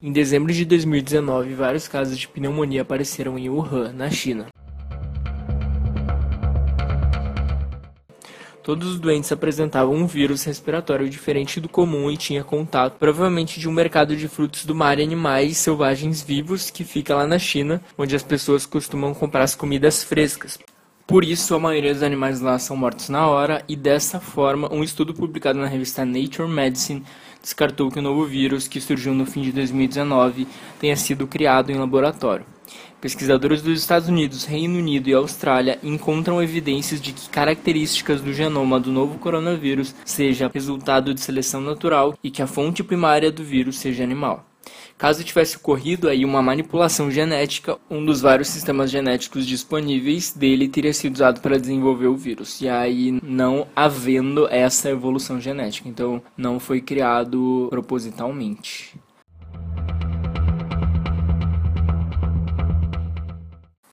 Em dezembro de 2019, vários casos de pneumonia apareceram em Wuhan, na China. Todos os doentes apresentavam um vírus respiratório diferente do comum e tinha contato, provavelmente de um mercado de frutos do mar e animais selvagens vivos que fica lá na China, onde as pessoas costumam comprar as comidas frescas. Por isso, a maioria dos animais lá são mortos na hora, e dessa forma, um estudo publicado na revista Nature Medicine descartou que o novo vírus, que surgiu no fim de 2019, tenha sido criado em laboratório. Pesquisadores dos Estados Unidos, Reino Unido e Austrália encontram evidências de que características do genoma do novo coronavírus seja resultado de seleção natural e que a fonte primária do vírus seja animal. Caso tivesse ocorrido aí uma manipulação genética, um dos vários sistemas genéticos disponíveis dele teria sido usado para desenvolver o vírus. E aí não havendo essa evolução genética, então não foi criado propositalmente.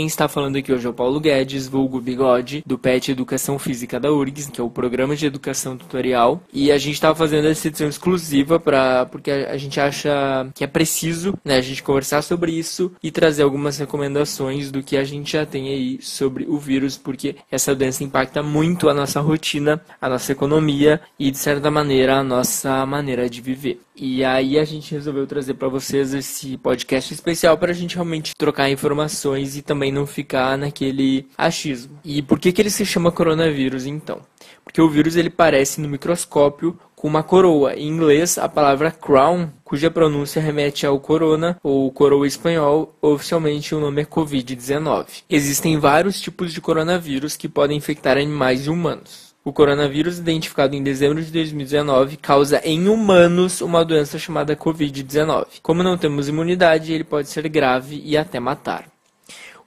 Quem está falando aqui hoje é o Paulo Guedes, vulgo Bigode, do PET Educação Física da URGS, que é o Programa de Educação Tutorial. E a gente estava fazendo essa edição exclusiva para porque a gente acha que é preciso né, a gente conversar sobre isso e trazer algumas recomendações do que a gente já tem aí sobre o vírus, porque essa doença impacta muito a nossa rotina, a nossa economia e, de certa maneira, a nossa maneira de viver. E aí a gente resolveu trazer para vocês esse podcast especial para a gente realmente trocar informações e também não ficar naquele achismo. E por que, que ele se chama coronavírus então? Porque o vírus ele parece no microscópio com uma coroa. Em inglês, a palavra crown, cuja pronúncia remete ao corona ou coroa espanhol, oficialmente o nome é Covid-19. Existem vários tipos de coronavírus que podem infectar animais e humanos. O coronavírus, identificado em dezembro de 2019, causa em humanos uma doença chamada Covid-19. Como não temos imunidade, ele pode ser grave e até matar.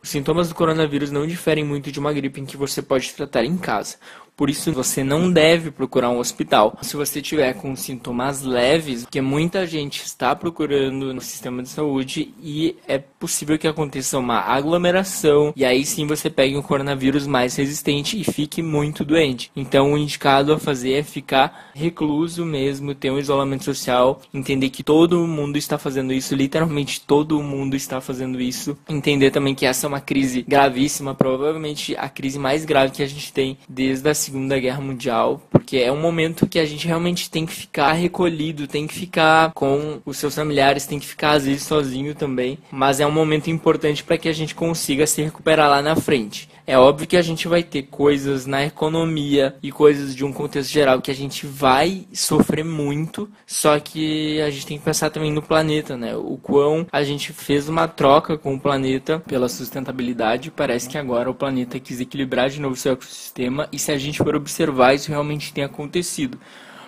Os sintomas do coronavírus não diferem muito de uma gripe em que você pode tratar em casa. Por isso, você não deve procurar um hospital se você tiver com sintomas leves, porque muita gente está procurando no sistema de saúde e é possível que aconteça uma aglomeração e aí sim você pegue um coronavírus mais resistente e fique muito doente. Então, o indicado a fazer é ficar recluso mesmo, ter um isolamento social, entender que todo mundo está fazendo isso, literalmente todo mundo está fazendo isso. Entender também que essa é uma crise gravíssima, provavelmente a crise mais grave que a gente tem desde a Segunda Guerra Mundial, porque é um momento que a gente realmente tem que ficar recolhido, tem que ficar com os seus familiares, tem que ficar às vezes sozinho também, mas é um momento importante para que a gente consiga se recuperar lá na frente. É óbvio que a gente vai ter coisas na economia e coisas de um contexto geral que a gente vai sofrer muito, só que a gente tem que pensar também no planeta, né? O quão a gente fez uma troca com o planeta pela sustentabilidade, parece que agora o planeta quis equilibrar de novo seu ecossistema e se a gente for observar, isso realmente tem acontecido.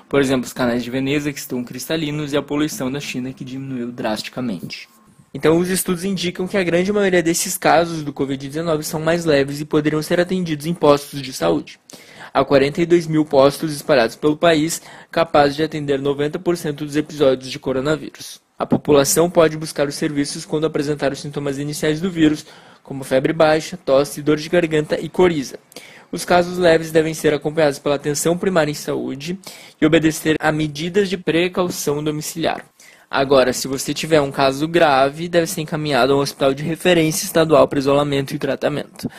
Por exemplo, os canais de Veneza que estão cristalinos e a poluição da China que diminuiu drasticamente. Então, os estudos indicam que a grande maioria desses casos do Covid-19 são mais leves e poderiam ser atendidos em postos de saúde. Há 42 mil postos espalhados pelo país, capazes de atender 90% dos episódios de coronavírus. A população pode buscar os serviços quando apresentar os sintomas iniciais do vírus, como febre baixa, tosse, dor de garganta e coriza. Os casos leves devem ser acompanhados pela atenção primária em saúde e obedecer a medidas de precaução domiciliar. Agora, se você tiver um caso grave, deve ser encaminhado a um hospital de referência estadual para isolamento e tratamento.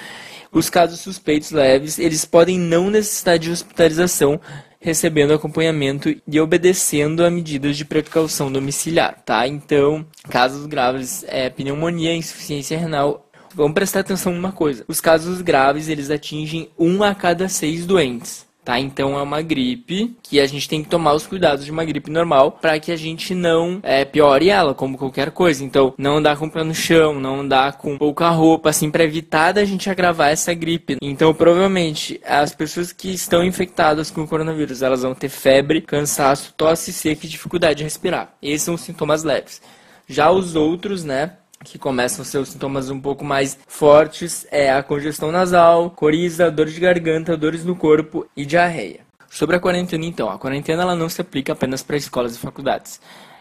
Os casos suspeitos leves, eles podem não necessitar de hospitalização, recebendo acompanhamento e obedecendo a medidas de precaução domiciliar, tá? Então, casos graves é pneumonia, insuficiência renal. Vamos prestar atenção numa coisa. Os casos graves, eles atingem um a cada seis doentes tá? Então é uma gripe que a gente tem que tomar os cuidados de uma gripe normal para que a gente não é, piore ela, como qualquer coisa. Então, não andar com o pé no chão, não andar com pouca roupa, assim, para evitar da gente agravar essa gripe. Então, provavelmente, as pessoas que estão infectadas com o coronavírus, elas vão ter febre, cansaço, tosse seca e dificuldade de respirar. Esses são os sintomas leves. Já os outros, né? Que começam os sintomas um pouco mais fortes é a congestão nasal, coriza, dor de garganta, dores no corpo e diarreia. Sobre a quarentena, então, a quarentena ela não se aplica apenas para escolas e faculdades.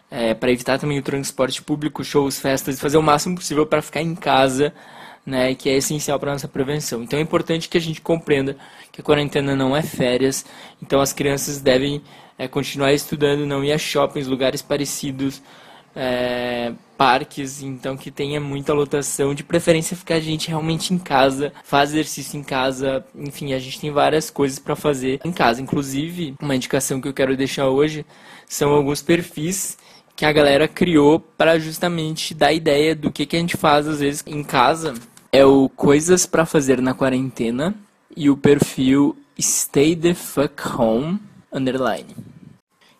É, para evitar também o transporte público, shows, festas, fazer o máximo possível para ficar em casa, né, que é essencial para nossa prevenção. Então é importante que a gente compreenda que a quarentena não é férias, então as crianças devem é, continuar estudando, não ir a shoppings, lugares parecidos, é, parques, então que tenha muita lotação, de preferência ficar a gente realmente em casa, faz exercício em casa, enfim, a gente tem várias coisas para fazer em casa. Inclusive, uma indicação que eu quero deixar hoje são alguns perfis que a galera criou para justamente dar ideia do que, que a gente faz às vezes em casa. É o Coisas para Fazer na Quarentena e o perfil Stay the Fuck Home Underline.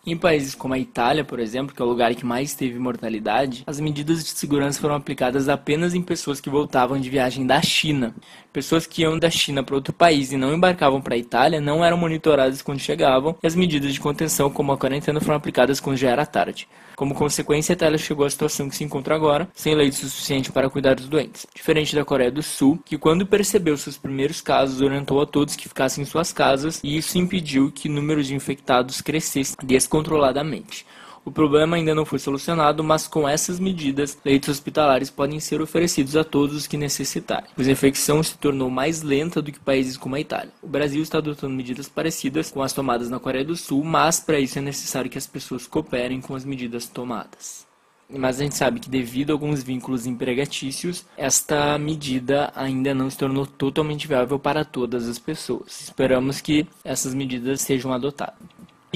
Em países como a Itália, por exemplo, que é o lugar que mais teve mortalidade, as medidas de segurança foram aplicadas apenas em pessoas que voltavam de viagem da China. Pessoas que iam da China para outro país e não embarcavam para a Itália não eram monitoradas quando chegavam, e as medidas de contenção, como a quarentena, foram aplicadas quando já era tarde. Como consequência, a Itália chegou à situação que se encontra agora, sem leitos suficientes para cuidar dos doentes. Diferente da Coreia do Sul, que quando percebeu seus primeiros casos, orientou a todos que ficassem em suas casas, e isso impediu que o número de infectados crescesse descontroladamente. O problema ainda não foi solucionado, mas com essas medidas, leitos hospitalares podem ser oferecidos a todos os que necessitarem. Pois a infecção se tornou mais lenta do que países como a Itália. O Brasil está adotando medidas parecidas com as tomadas na Coreia do Sul, mas para isso é necessário que as pessoas cooperem com as medidas tomadas. Mas a gente sabe que, devido a alguns vínculos empregatícios, esta medida ainda não se tornou totalmente viável para todas as pessoas. Esperamos que essas medidas sejam adotadas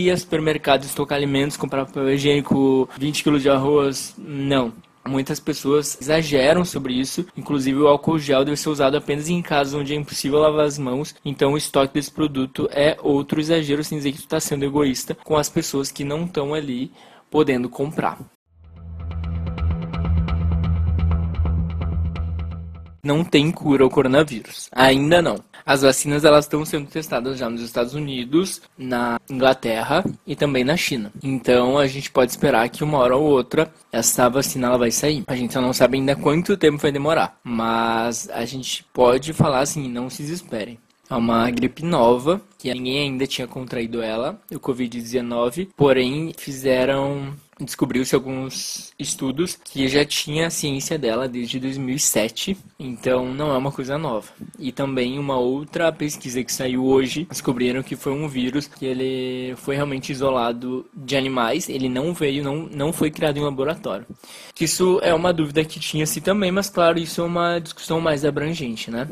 ir a supermercados estocar alimentos, comprar papel higiênico, 20 kg de arroz, não. Muitas pessoas exageram sobre isso, inclusive o álcool gel deve ser usado apenas em casos onde é impossível lavar as mãos, então o estoque desse produto é outro exagero, sem dizer que tu está sendo egoísta com as pessoas que não estão ali podendo comprar. Não tem cura ao coronavírus, ainda não. As vacinas elas estão sendo testadas já nos Estados Unidos, na Inglaterra e também na China. Então a gente pode esperar que uma hora ou outra essa vacina ela vai sair. A gente só não sabe ainda quanto tempo vai demorar, mas a gente pode falar assim, não se desesperem. É uma gripe nova, que ninguém ainda tinha contraído ela, o Covid-19, porém fizeram descobriu-se alguns estudos que já tinha a ciência dela desde 2007, então não é uma coisa nova. E também uma outra pesquisa que saiu hoje, descobriram que foi um vírus que ele foi realmente isolado de animais, ele não veio, não, não foi criado em laboratório. Isso é uma dúvida que tinha-se também, mas claro, isso é uma discussão mais abrangente, né?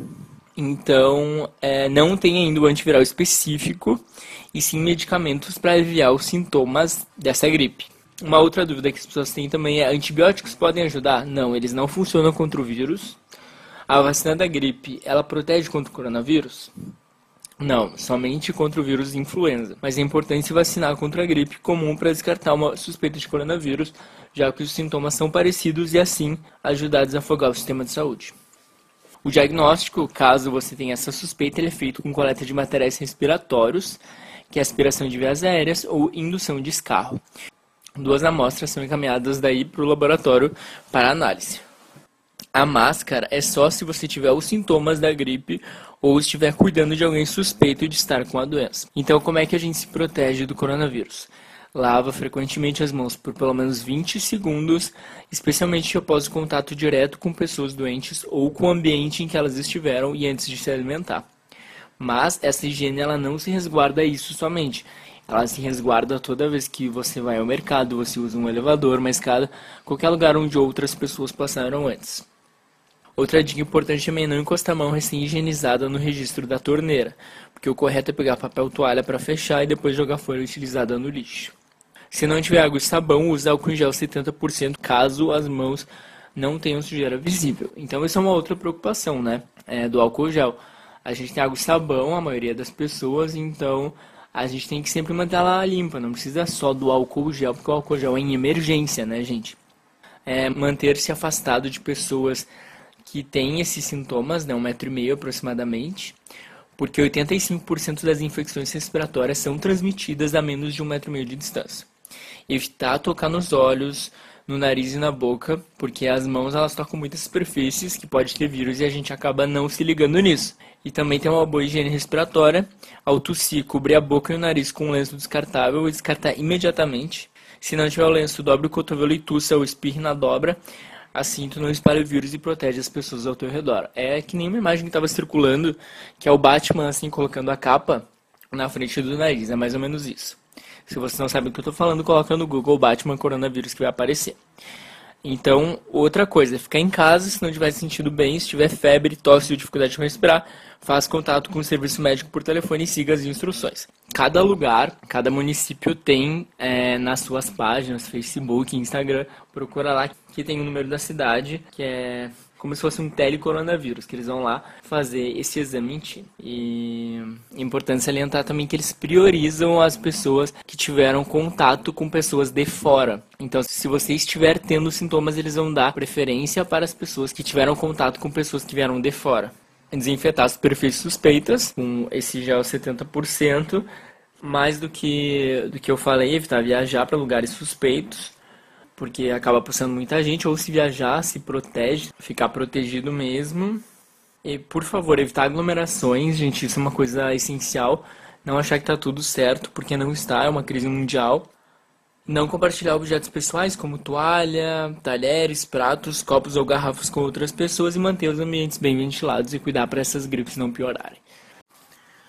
Então, é, não tem ainda o antiviral específico, e sim medicamentos para aliviar os sintomas dessa gripe. Uma outra dúvida que as pessoas têm também é: antibióticos podem ajudar? Não, eles não funcionam contra o vírus. A vacina da gripe, ela protege contra o coronavírus? Não, somente contra o vírus influenza. Mas é importante se vacinar contra a gripe comum para descartar uma suspeita de coronavírus, já que os sintomas são parecidos e assim ajudar a desafogar o sistema de saúde. O diagnóstico, caso você tenha essa suspeita, é feito com coleta de materiais respiratórios, que é aspiração de vias aéreas ou indução de escarro. Duas amostras são encaminhadas daí para o laboratório para análise. A máscara é só se você tiver os sintomas da gripe ou estiver cuidando de alguém suspeito de estar com a doença. Então, como é que a gente se protege do coronavírus? Lava frequentemente as mãos por pelo menos 20 segundos, especialmente após o contato direto com pessoas doentes ou com o ambiente em que elas estiveram e antes de se alimentar. Mas essa higiene ela não se resguarda a isso somente ela se resguarda toda vez que você vai ao mercado, você usa um elevador, uma escada, qualquer lugar onde outras pessoas passaram antes. Outra dica importante também é não encostar a mão recém-higienizada no registro da torneira, porque o correto é pegar papel toalha para fechar e depois jogar folha utilizada no lixo. Se não tiver água e sabão, use álcool em gel 70% caso as mãos não tenham sujeira visível. Então, essa é uma outra preocupação, né? É, do álcool gel. A gente tem água e sabão, a maioria das pessoas, então a gente tem que sempre manter ela limpa, não precisa só do álcool gel, porque o álcool gel é em emergência, né, gente? É manter-se afastado de pessoas que têm esses sintomas, né, um metro e meio aproximadamente, porque 85% das infecções respiratórias são transmitidas a menos de um metro e meio de distância. Evitar tocar nos olhos, no nariz e na boca, porque as mãos elas tocam muitas superfícies que pode ter vírus e a gente acaba não se ligando nisso. E também tem uma boa higiene respiratória. Ao tossir, cobrir a boca e o nariz com um lenço descartável e descartar imediatamente. Se não tiver o lenço, dobre o cotovelo e tussa ou espirre na dobra. Assim tu não espalha o vírus e protege as pessoas ao teu redor. É que nem uma imagem que estava circulando, que é o Batman assim colocando a capa na frente do nariz. É mais ou menos isso. Se você não sabe o que eu estou falando, coloca no Google Batman coronavírus que vai aparecer. Então, outra coisa, é ficar em casa se não tiver sentido bem, se tiver febre, tosse ou dificuldade de respirar, faça contato com o serviço médico por telefone e siga as instruções. Cada lugar, cada município tem é, nas suas páginas, Facebook, Instagram, procura lá que tem o número da cidade, que é como se fosse um telecoronavírus, que eles vão lá fazer esse exame em ti. E é importante salientar também que eles priorizam as pessoas que tiveram contato com pessoas de fora. Então, se você estiver tendo sintomas, eles vão dar preferência para as pessoas que tiveram contato com pessoas que vieram de fora. Desinfetar as superfícies suspeitas, com esse gel 70%, mais do que, do que eu falei, evitar viajar para lugares suspeitos porque acaba passando muita gente, ou se viajar, se protege, ficar protegido mesmo. E por favor, evitar aglomerações, gente, isso é uma coisa essencial. Não achar que está tudo certo, porque não está, é uma crise mundial. Não compartilhar objetos pessoais como toalha, talheres, pratos, copos ou garrafas com outras pessoas e manter os ambientes bem ventilados e cuidar para essas gripes não piorarem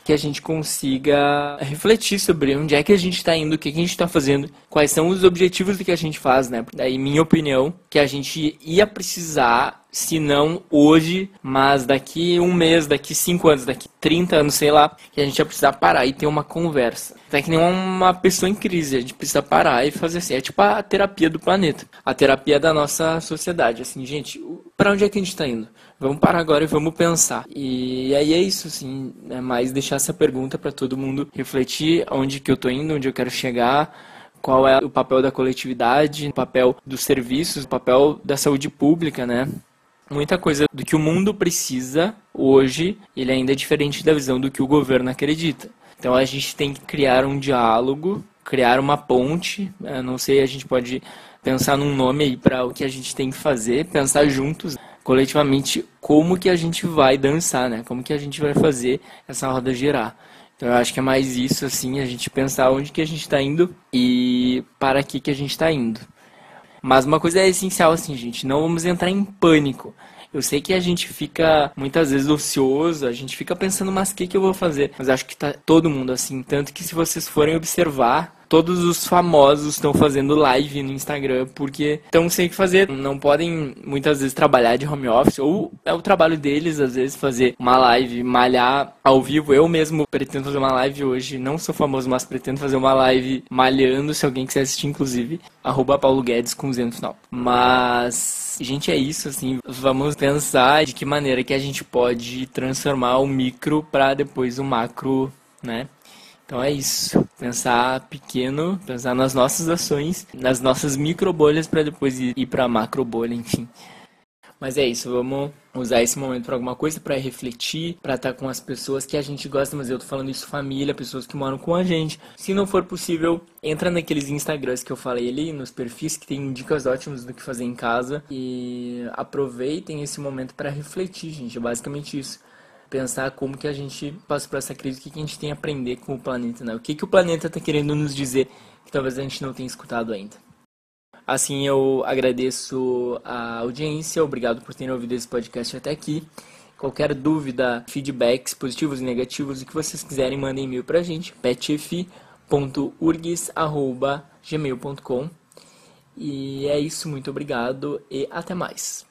que a gente consiga refletir sobre onde é que a gente está indo, o que, que a gente está fazendo, quais são os objetivos do que a gente faz, né? Daí, minha opinião, que a gente ia precisar se não hoje, mas daqui um mês, daqui cinco anos, daqui 30 anos, sei lá, que a gente vai precisar parar e ter uma conversa. É que nem uma pessoa em crise, a gente precisa parar e fazer assim. É tipo a terapia do planeta, a terapia da nossa sociedade. Assim, gente, para onde é que a gente está indo? Vamos parar agora e vamos pensar. E aí é isso, assim, é mais deixar essa pergunta para todo mundo refletir onde que eu tô indo, onde eu quero chegar qual é o papel da coletividade, o papel dos serviços, o papel da saúde pública, né? Muita coisa do que o mundo precisa hoje, ele ainda é diferente da visão do que o governo acredita. Então a gente tem que criar um diálogo, criar uma ponte. Eu não sei, a gente pode pensar num nome aí para o que a gente tem que fazer, pensar juntos, coletivamente, como que a gente vai dançar, né? Como que a gente vai fazer essa roda girar. Então eu acho que é mais isso, assim, a gente pensar onde que a gente está indo e para que que a gente está indo. Mas uma coisa é essencial, assim, gente, não vamos entrar em pânico. Eu sei que a gente fica muitas vezes ocioso, a gente fica pensando, mas o que, que eu vou fazer? Mas acho que tá todo mundo assim. Tanto que se vocês forem observar, todos os famosos estão fazendo live no Instagram porque estão sem o que fazer. Não podem muitas vezes trabalhar de home office ou é o trabalho deles às vezes fazer uma live, malhar ao vivo. Eu mesmo pretendo fazer uma live hoje, não sou famoso, mas pretendo fazer uma live malhando, se alguém quiser assistir inclusive, arroba Paulo Guedes com Z no final. Mas, gente, é isso assim, vamos pensar de que maneira que a gente pode transformar o micro para depois o macro, né? Então é isso. Pensar pequeno, pensar nas nossas ações, nas nossas micro bolhas para depois ir, ir para macro bolha, enfim. Mas é isso, vamos usar esse momento para alguma coisa, para refletir, para estar tá com as pessoas que a gente gosta, mas eu tô falando isso família, pessoas que moram com a gente. Se não for possível, entra naqueles Instagrams que eu falei ali, nos perfis que tem dicas ótimas do que fazer em casa e aproveitem esse momento para refletir, gente, é basicamente isso pensar como que a gente passa por essa crise, o que, que a gente tem a aprender com o planeta, né? O que, que o planeta está querendo nos dizer que talvez a gente não tenha escutado ainda. Assim, eu agradeço a audiência, obrigado por terem ouvido esse podcast até aqui. Qualquer dúvida, feedbacks positivos e negativos, o que vocês quiserem, mandem e-mail pra gente, petf.urgs.gmail.com E é isso, muito obrigado e até mais.